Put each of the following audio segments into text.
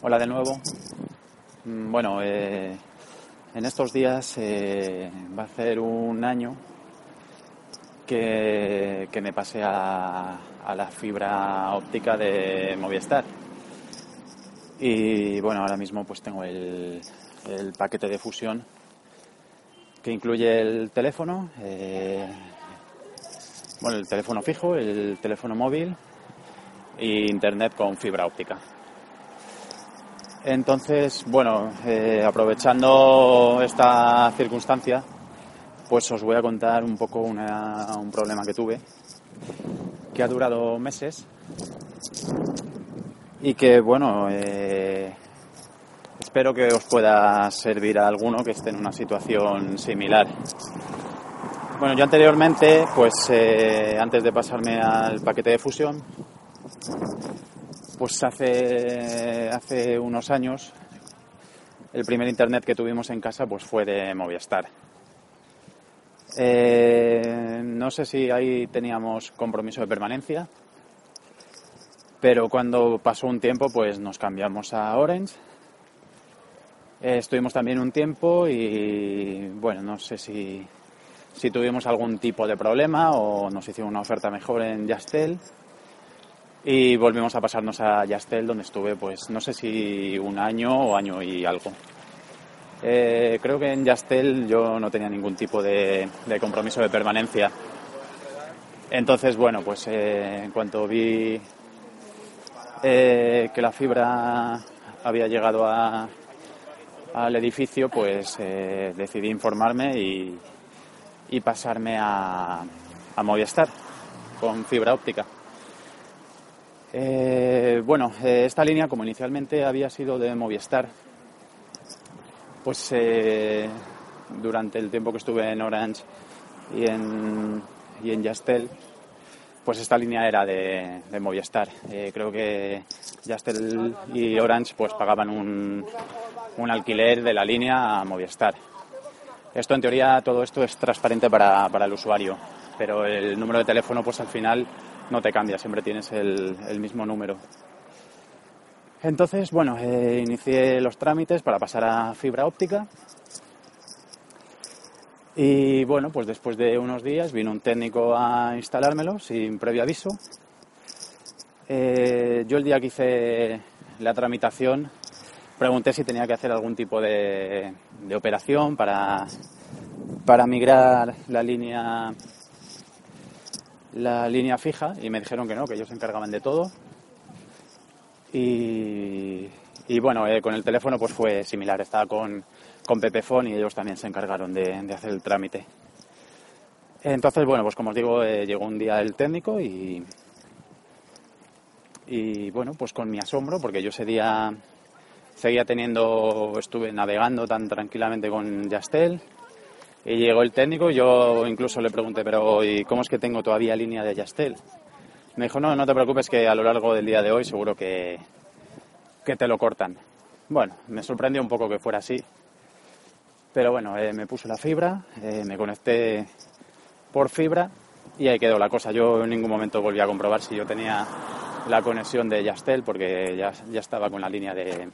Hola de nuevo. Mm, Bueno, eh, en estos días eh, va a ser un año que, que me pasé a, a la fibra óptica de Movistar. Y bueno, ahora mismo pues tengo el, el paquete de fusión que incluye el teléfono, eh, bueno, el teléfono fijo, el teléfono móvil e internet con fibra óptica. Entonces, bueno, eh, aprovechando esta circunstancia, pues os voy a contar un poco una- un problema que tuve, que ha durado meses y que, bueno, eh, espero que os pueda servir a alguno que esté en una situación similar. Bueno, yo anteriormente, pues eh, antes de pasarme al paquete de fusión, pues hace, hace unos años el primer internet que tuvimos en casa pues fue de Movistar. Eh, no sé si ahí teníamos compromiso de permanencia, pero cuando pasó un tiempo pues nos cambiamos a Orange. Eh, estuvimos también un tiempo y bueno, no sé si, si tuvimos algún tipo de problema o nos hicieron una oferta mejor en Yastel y volvimos a pasarnos a Yastel donde estuve pues no sé si un año o año y algo. Eh, creo que en Yastel yo no tenía ningún tipo de, compromiso de permanencia. Entonces, bueno, pues eh, en cuanto vi eh, que la fibra había llegado a- al edificio, pues decidí informarme y, y pasarme a, a Movistar con fibra óptica. Eh, bueno, eh, esta línea, como inicialmente había sido de Movistar, pues eh, durante el tiempo que estuve en Orange y en, y en Yastel, pues esta línea era de, de Movistar. Eh, creo que Yastel y Orange pues pagaban un, un alquiler de la línea a Movistar. Esto en teoría todo esto es transparente para, para el usuario, pero el número de teléfono pues al final no te cambia, siempre tienes el, mismo número. Entonces, bueno, eh, inicié los trámites para pasar a fibra óptica. Y bueno, pues después de unos días vino un técnico a instalármelo sin previo aviso. Eh, yo el día que hice la tramitación pregunté si tenía que hacer algún tipo de, de operación para, para migrar la línea la línea fija y me dijeron que no, que ellos se encargaban de todo. Y, y bueno, eh, con el teléfono pues fue similar, estaba con, con y ellos también se encargaron de, de hacer el trámite. Entonces, bueno, pues como os digo, eh, llegó un día el técnico y, y bueno, pues con mi asombro, porque yo ese día seguía teniendo, estuve navegando tan tranquilamente con Yastel y llegó el técnico, yo incluso le pregunté, pero ¿y cómo es que tengo todavía línea de Yastel? Me dijo, no, no te preocupes que a lo largo del día de hoy seguro que, que te lo cortan. Bueno, me sorprendió un poco que fuera así. Pero bueno, eh, me puse la fibra, eh, me conecté por fibra y ahí quedó la cosa. Yo en ningún momento volví a comprobar si yo tenía la conexión de Yastel porque ya, ya estaba con la línea de,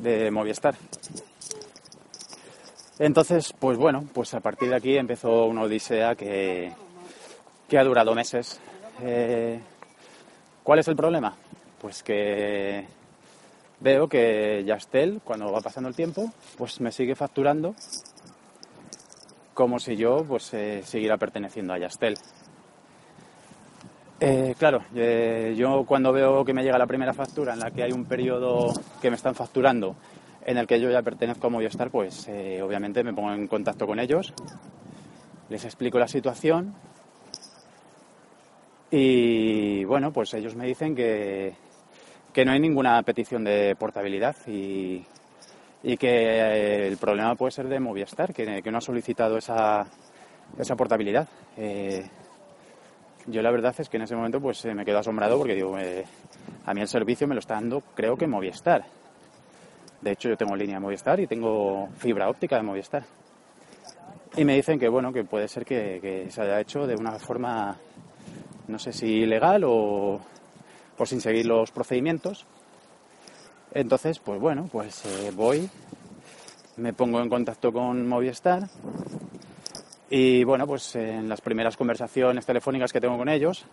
de Movistar. Entonces, pues bueno, pues a partir de aquí empezó una odisea que, que ha durado meses. Eh, ¿Cuál es el problema? Pues que veo que Yastel, cuando va pasando el tiempo, pues me sigue facturando como si yo pues eh, siguiera perteneciendo a Yastel. Eh, claro, eh, yo cuando veo que me llega la primera factura en la que hay un periodo que me están facturando en el que yo ya pertenezco a Movistar, pues eh, obviamente me pongo en contacto con ellos, les explico la situación y bueno, pues ellos me dicen que, que no hay ninguna petición de portabilidad y, y que eh, el problema puede ser de Movistar, que, que no ha solicitado esa, esa portabilidad. Eh, yo la verdad es que en ese momento pues me quedo asombrado porque digo, a mí el servicio me lo está dando creo que Movistar. De hecho yo tengo línea de Movistar y tengo fibra óptica de Movistar. Y me dicen que bueno, que puede ser que, se haya hecho de una forma, no sé si ilegal o, o sin seguir los procedimientos. Entonces, pues bueno, pues eh, voy, me pongo en contacto con Movistar y bueno, pues en las primeras conversaciones telefónicas que tengo con ellos,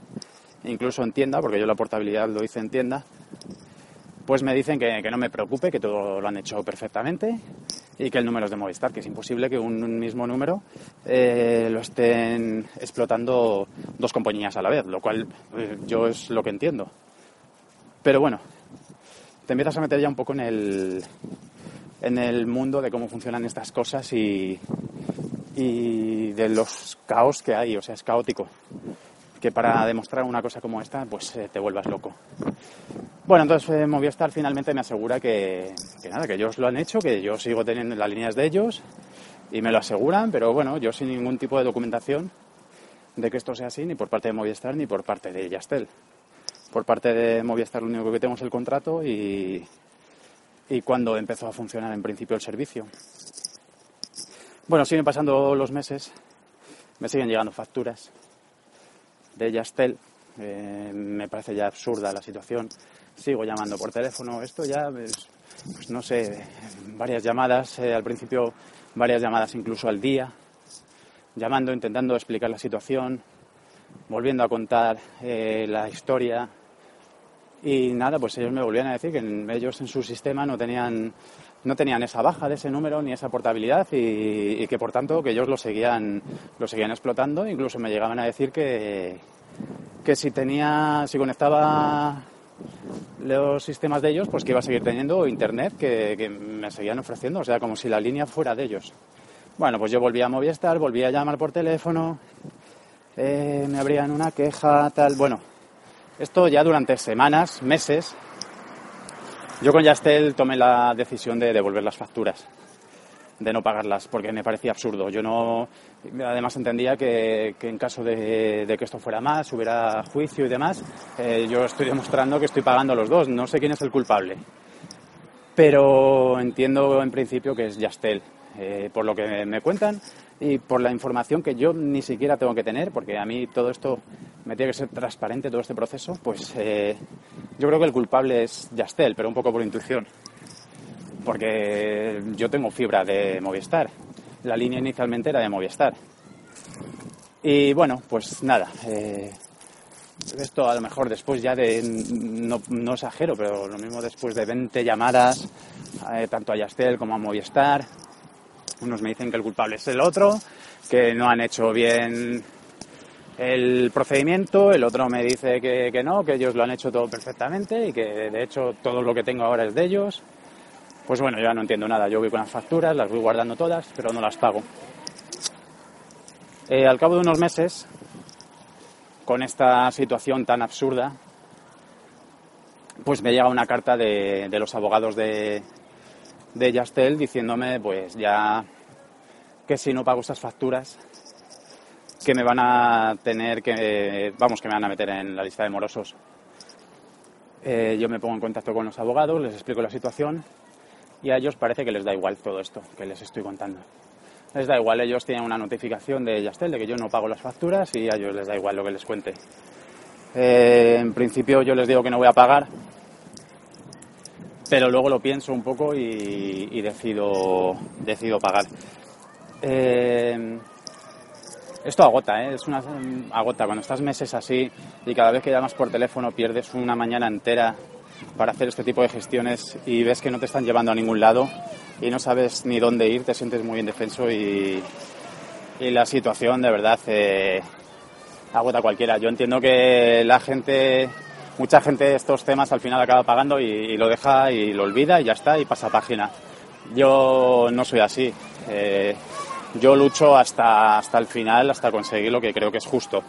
incluso en tienda, porque yo la portabilidad lo hice en tienda, pues me dicen que, no me preocupe, que todo lo han hecho perfectamente y que el número es de Movistar, que es imposible que un mismo número eh, lo estén explotando dos compañías a la vez, lo cual eh, yo es lo que entiendo. Pero bueno, te empiezas a meter ya un poco en el, en el mundo de cómo funcionan estas cosas y, y de los caos que hay, o sea, es caótico. Que para demostrar una cosa como esta, pues eh, te vuelvas loco. Bueno, entonces eh, Movistar finalmente me asegura que, nada, que ellos lo han hecho, que yo sigo teniendo las líneas de ellos y me lo aseguran, pero bueno, yo sin ningún tipo de documentación de que esto sea así, ni por parte de Movistar ni por parte de Yastel. Por parte de Movistar lo único que tengo es el contrato y, y cuando empezó a funcionar en principio el servicio. Bueno, siguen pasando los meses, me siguen llegando facturas de Yastel, eh, me parece ya absurda la situación, sigo llamando por teléfono, esto ya, es, pues no sé, varias llamadas, eh, al principio varias llamadas incluso al día, llamando, intentando explicar la situación, volviendo a contar eh, la historia. Y nada, pues ellos me volvían a decir que ellos en su sistema no tenían no tenían esa baja de ese número ni esa portabilidad y, que por tanto que ellos lo seguían lo seguían explotando. Incluso me llegaban a decir que que si tenía si conectaba los sistemas de ellos pues que iba a seguir teniendo internet que, me seguían ofreciendo o sea como si la línea fuera de ellos. Bueno pues yo volví a Movistar volví a llamar por teléfono eh, me abrían una queja tal bueno esto ya durante semanas meses yo con Yastel tomé la decisión de devolver las facturas, de no pagarlas, porque me parecía absurdo. Yo no, además entendía que, en caso de, que esto fuera más, hubiera juicio y demás, eh, yo estoy demostrando que estoy pagando los dos. No sé quién es el culpable, pero entiendo en principio que es Yastel. Eh, por lo que me cuentan y por la información que yo ni siquiera tengo que tener, porque a mí todo esto me tiene que ser transparente, todo este proceso, pues eh, yo creo que el culpable es Yastel, pero un poco por intuición. Porque yo tengo fibra de Movistar. La línea inicialmente era de Movistar. Y bueno, pues nada. Eh, esto a lo mejor después ya de, no, no, exagero, pero lo mismo después de 20 llamadas, tanto a Yastel como a Movistar, unos me dicen que el culpable es el otro, que no han hecho bien el procedimiento, el otro me dice que, que, no, que ellos lo han hecho todo perfectamente y que de hecho todo lo que tengo ahora es de ellos. Pues bueno, yo ya no entiendo nada. Yo voy con las facturas, las voy guardando todas, pero no las pago. Eh, al cabo de unos meses, con esta situación tan absurda, pues me llega una carta de, los abogados de, de Yastel diciéndome pues ya que si no pago esas facturas que me van a tener que, vamos, que me van a meter en la lista de morosos. Eh, yo me pongo en contacto con los abogados, les explico la situación y a ellos parece que les da igual todo esto que les estoy contando. Les da igual, ellos tienen una notificación de Yastel de que yo no pago las facturas y a ellos les da igual lo que les cuente. Eh, en principio yo les digo que no voy a pagar pero luego lo pienso un poco y, decido, decido pagar. Eh, esto agota, ¿eh? es una agota. Cuando estás meses así y cada vez que llamas por teléfono pierdes una mañana entera para hacer este tipo de gestiones y ves que no te están llevando a ningún lado y no sabes ni dónde ir, te sientes muy indefenso y, y la situación de verdad eh, agota cualquiera. Yo entiendo que la gente mucha gente estos temas al final acaba pagando y, lo deja y lo olvida y ya está y pasa página. Yo no soy así. Eh, yo lucho hasta, hasta el final, hasta conseguir lo que creo que es justo.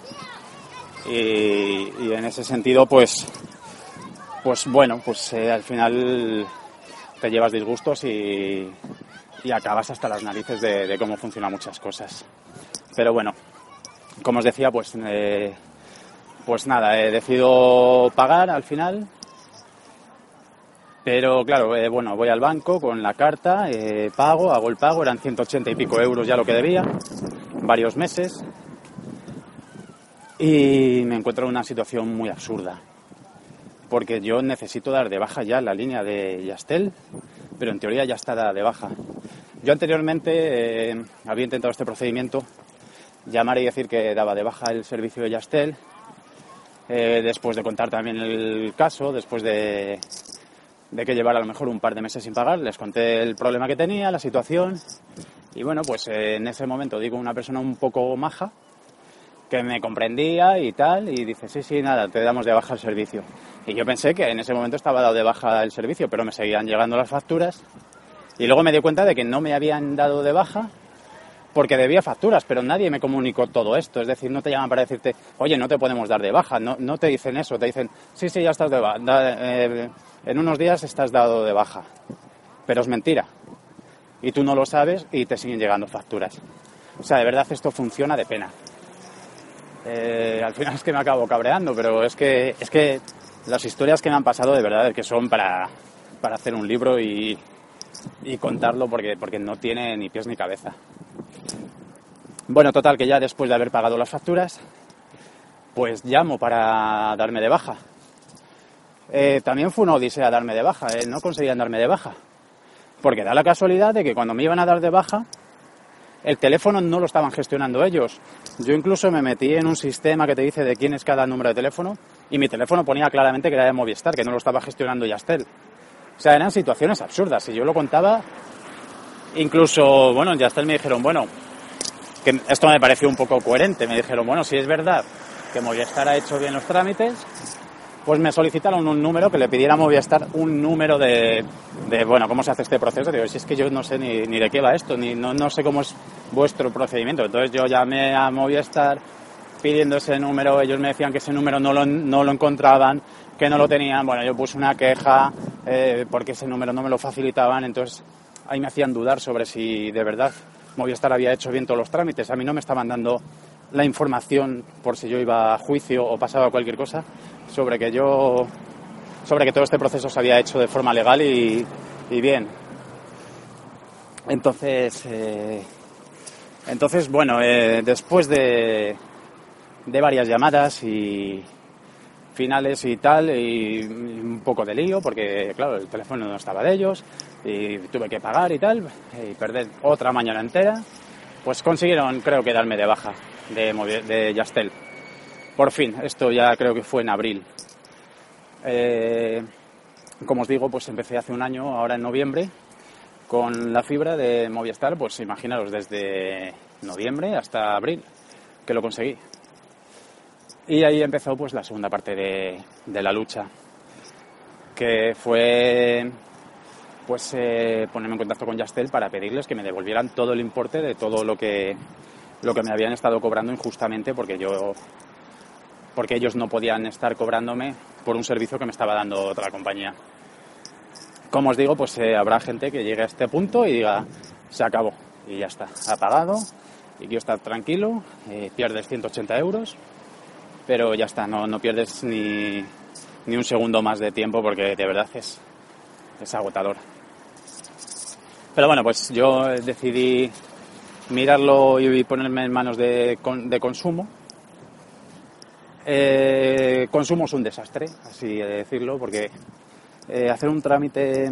Y, en ese sentido, pues pues bueno, pues eh, al final te llevas disgustos y, acabas hasta las narices de, cómo funcionan muchas cosas. Pero bueno, como os decía, pues, eh, pues nada, he decidido pagar al final. Pero claro, eh, bueno, voy al banco con la carta, eh, pago, hago el pago, eran 180 y pico euros ya lo que debía, varios meses. Y me encuentro en una situación muy absurda porque yo necesito dar de baja ya la línea de Yastel, pero en teoría ya está de baja. Yo anteriormente eh, había intentado este procedimiento, llamar y decir que daba de baja el servicio de Yastel, eh, después de contar también el caso, después de, de que llevara a lo mejor un par de meses sin pagar, les conté el problema que tenía, la situación, y bueno, pues eh, en ese momento digo una persona un poco maja, que me comprendía y tal, y dice, sí, sí, nada, te damos de baja el servicio. Y yo pensé que en ese momento estaba dado de baja el servicio, pero me seguían llegando las facturas. Y luego me di cuenta de que no me habían dado de baja porque debía facturas, pero nadie me comunicó todo esto. Es decir, no te llaman para decirte, oye, no te podemos dar de baja. No, no te dicen eso, te dicen, sí, sí, ya estás de baja. Eh, en unos días estás dado de baja. Pero es mentira. Y tú no lo sabes y te siguen llegando facturas. O sea, de verdad esto funciona de pena. Eh, al final es que me acabo cabreando, pero es que, es que las historias que me han pasado de verdad es que son para, para hacer un libro y, y contarlo porque, porque no tiene ni pies ni cabeza. Bueno, total, que ya después de haber pagado las facturas, pues llamo para darme de baja. Eh, también fue una odisea darme de baja, eh, no conseguían darme de baja. Porque da la casualidad de que cuando me iban a dar de baja, el teléfono no lo estaban gestionando ellos. Yo incluso me metí en un sistema que te dice de quién es cada número de teléfono y mi teléfono ponía claramente que era de Movistar, que no lo estaba gestionando Yastel. O sea, eran situaciones absurdas. Y yo lo contaba, incluso, bueno, en Yastel me dijeron, bueno, que esto me pareció un poco coherente. Me dijeron, bueno, si es verdad que Movistar ha hecho bien los trámites, pues me solicitaron un número que le pidiera a Movistar un número de, bueno, cómo se hace este proceso. Digo, si es que yo no sé ni, ni de qué va esto, ni no, no, sé cómo es vuestro procedimiento. Entonces yo llamé a Movistar pidiendo ese número, ellos me decían que ese número no lo, no lo encontraban, que no lo tenían. Bueno, yo puse una queja eh, porque ese número no me lo facilitaban, entonces ahí me hacían dudar sobre si de verdad Movistar había hecho bien todos los trámites. A mí no me estaban dando la información por si yo iba a juicio o pasaba cualquier cosa sobre que yo sobre que todo este proceso se había hecho de forma legal y, y bien entonces eh, entonces bueno eh, después de, de varias llamadas y finales y tal y un poco de lío porque claro el teléfono no estaba de ellos y tuve que pagar y tal y perder otra mañana entera pues consiguieron creo que darme de baja de, de Yastel. Por fin, esto ya creo que fue en abril. Eh, como os digo, pues empecé hace un año, ahora en noviembre, con la fibra de Movistar, pues imaginaros, desde noviembre hasta abril, que lo conseguí. Y ahí empezó pues la segunda parte de, la lucha, que fue pues eh, ponerme en contacto con Yastel para pedirles que me devolvieran todo el importe de todo lo que lo que me habían estado cobrando injustamente porque yo porque ellos no podían estar cobrándome por un servicio que me estaba dando otra compañía. Como os digo, pues eh, habrá gente que llegue a este punto y diga, se acabó y ya está, ha pagado y quiero estar tranquilo, eh, pierdes 180 euros, pero ya está, no, no pierdes ni, ni un segundo más de tiempo porque de verdad es, es agotador. Pero bueno, pues yo decidí mirarlo y ponerme en manos de, de consumo. Eh, consumo es un desastre, así de decirlo, porque eh, hacer un trámite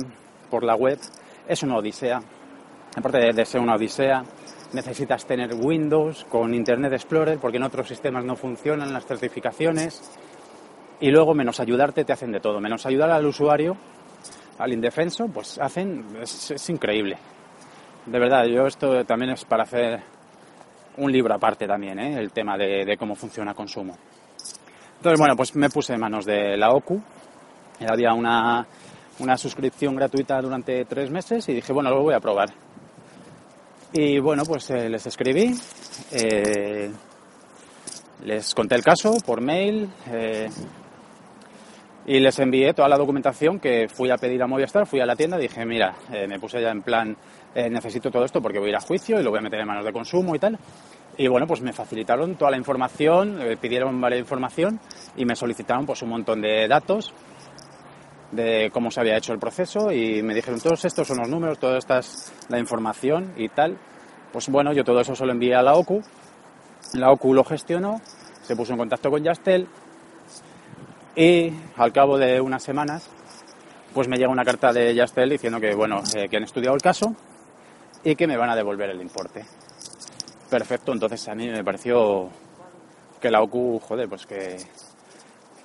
por la web es una odisea. Aparte de, ser una odisea, necesitas tener Windows con Internet Explorer, porque en otros sistemas no funcionan las certificaciones. Y luego, menos ayudarte, te hacen de todo. Menos ayudar al usuario, al indefenso, pues hacen, es, increíble. De verdad, yo esto también es para hacer un libro aparte también, ¿eh? el tema de, cómo funciona consumo. Entonces, bueno, pues me puse en manos de la OCU. Había una, una suscripción gratuita durante tres meses y dije, bueno, lo voy a probar. Y bueno, pues eh, les escribí, eh, les conté el caso por mail y les envié toda la documentación que fui a pedir a Movistar, fui a la tienda, dije, mira, eh, me puse ya en plan, eh, necesito todo esto porque voy a ir a juicio y lo voy a meter en manos de consumo y tal. Y bueno, pues me facilitaron toda la información, eh, pidieron varias información y me solicitaron pues un montón de datos de cómo se había hecho el proceso y me dijeron todos estos son los números, toda esta es la información y tal. Pues bueno, yo todo eso se lo envié a la OCU, la OCU lo gestionó, se puso en contacto con Yastel y al cabo de unas semanas, pues me llega una carta de Yastel diciendo que, bueno, eh, que han estudiado el caso y que me van a devolver el importe. Perfecto, entonces a mí me pareció que la OCU, joder, pues que,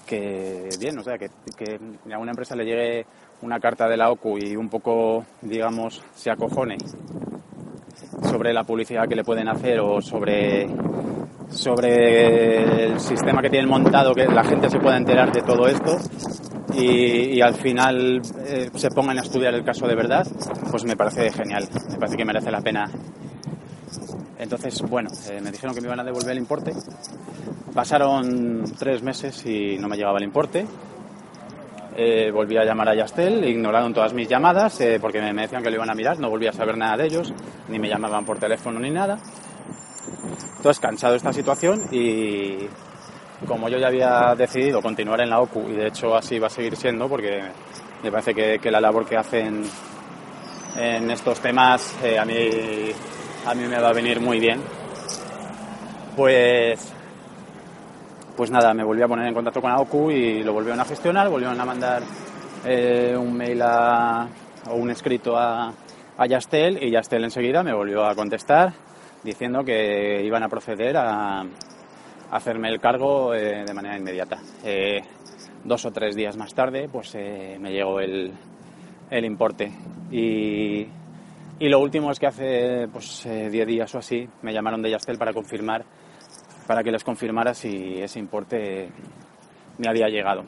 que bien, o sea, que, a una empresa le llegue una carta de la OCU y un poco, digamos, se acojone sobre la publicidad que le pueden hacer o sobre sobre el sistema que tienen montado, que la gente se pueda enterar de todo esto y, al final eh, se pongan a estudiar el caso de verdad, pues me parece genial, me parece que merece la pena. Entonces, bueno, eh, me dijeron que me iban a devolver el importe. Pasaron tres meses y no me llegaba el importe. Eh, volví a llamar a Yastel, ignoraron todas mis llamadas porque me, decían que lo iban a mirar, no volví a saber nada de ellos, ni me llamaban por teléfono ni nada. Entonces, cansado de esta situación y como yo ya había decidido continuar en la OCU y de hecho así va a seguir siendo porque me parece que, la labor que hacen en estos temas eh, a, mí, a mí me va a venir muy bien. Pues, pues nada, me volví a poner en contacto con la OCU y lo volvieron a gestionar, volvieron a mandar eh, un mail o un escrito a, a Yastel y Yastel enseguida me volvió a contestar diciendo que iban a proceder a, hacerme el cargo eh, de manera inmediata. Eh, dos o tres días más tarde, pues me llegó el, el importe. Y, y, lo último es que hace pues, diez días o así me llamaron de Yastel para confirmar, para que les confirmara si ese importe me había llegado.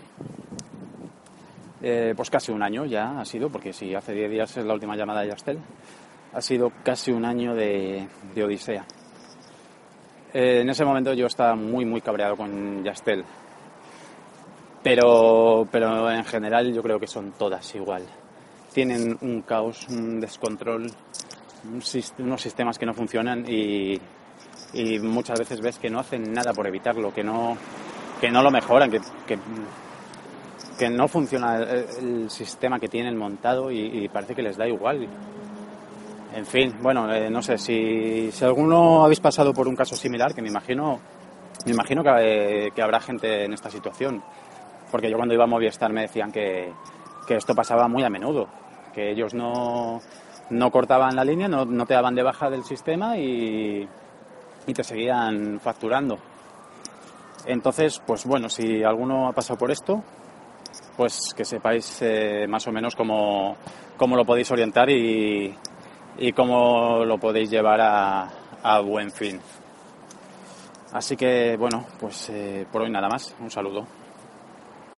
pues casi un año ya ha sido, porque si hace diez días es la última llamada de Yastel ha sido casi un año de, odisea. Eh, en ese momento yo estaba muy, muy cabreado con Yastel. Pero, pero en general yo creo que son todas igual. Tienen un caos, un descontrol, unos sistemas que no funcionan y, muchas veces ves que no hacen nada por evitarlo, que no, que no lo mejoran, que, que, no funciona el, sistema que tienen montado y parece que les da igual. En fin, bueno, eh, no sé, si, si alguno habéis pasado por un caso similar, que me imagino, me imagino que, que, habrá gente en esta situación, porque yo cuando iba a Movistar me decían que, que esto pasaba muy a menudo, que ellos no, no cortaban la línea, no, no, te daban de baja del sistema y, y te seguían facturando. Entonces, pues bueno, si alguno ha pasado por esto, pues que sepáis eh, más o menos cómo, cómo lo podéis orientar y, y cómo lo podéis llevar a, buen fin. Así que bueno, pues eh, por hoy nada más. Un saludo.